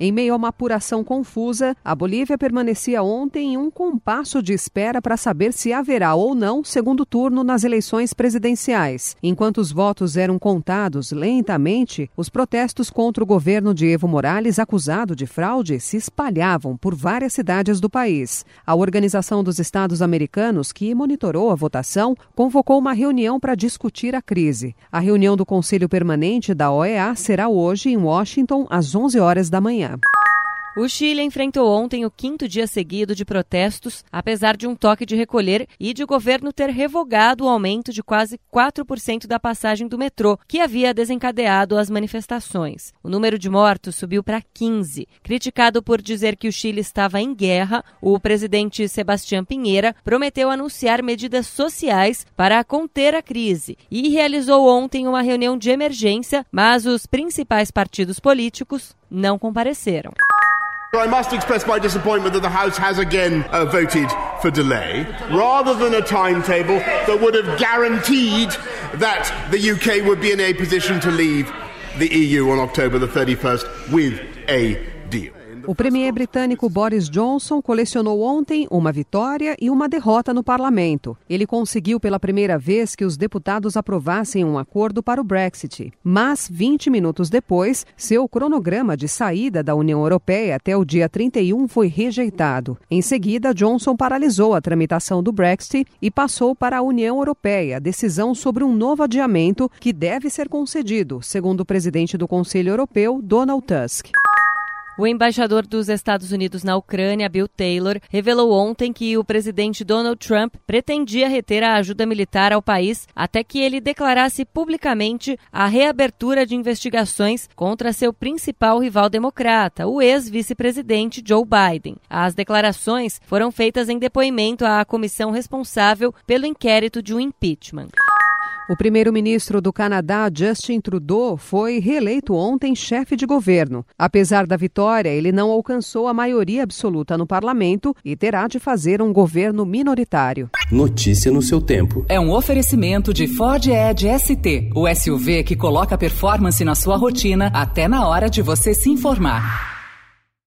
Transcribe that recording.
Em meio a uma apuração confusa, a Bolívia permanecia ontem em um compasso de espera para saber se haverá ou não segundo turno nas eleições presidenciais. Enquanto os votos eram contados lentamente, os protestos contra o governo de Evo Morales, acusado de fraude, se espalhavam por várias cidades do país. A Organização dos Estados Americanos, que monitorou a votação, convocou uma reunião para discutir a crise. A reunião do Conselho Permanente da OEA será hoje em Washington às 11 horas da manhã. O Chile enfrentou ontem o quinto dia seguido de protestos, apesar de um toque de recolher e de o governo ter revogado o aumento de quase 4% da passagem do metrô, que havia desencadeado as manifestações. O número de mortos subiu para 15. Criticado por dizer que o Chile estava em guerra, o presidente Sebastião Pinheira prometeu anunciar medidas sociais para conter a crise e realizou ontem uma reunião de emergência, mas os principais partidos políticos não compareceram. I must express my disappointment that the House has again uh, voted for delay, rather than a timetable that would have guaranteed that the UK would be in a position to leave the EU on October the 31st with a deal. O premier britânico Boris Johnson colecionou ontem uma vitória e uma derrota no parlamento. Ele conseguiu pela primeira vez que os deputados aprovassem um acordo para o Brexit. Mas, 20 minutos depois, seu cronograma de saída da União Europeia até o dia 31 foi rejeitado. Em seguida, Johnson paralisou a tramitação do Brexit e passou para a União Europeia decisão sobre um novo adiamento que deve ser concedido, segundo o presidente do Conselho Europeu, Donald Tusk. O embaixador dos Estados Unidos na Ucrânia, Bill Taylor, revelou ontem que o presidente Donald Trump pretendia reter a ajuda militar ao país até que ele declarasse publicamente a reabertura de investigações contra seu principal rival democrata, o ex-vice-presidente Joe Biden. As declarações foram feitas em depoimento à comissão responsável pelo inquérito de um impeachment. O primeiro-ministro do Canadá, Justin Trudeau, foi reeleito ontem chefe de governo. Apesar da vitória, ele não alcançou a maioria absoluta no parlamento e terá de fazer um governo minoritário. Notícia no seu tempo. É um oferecimento de Ford Edge ST, o SUV que coloca performance na sua rotina até na hora de você se informar.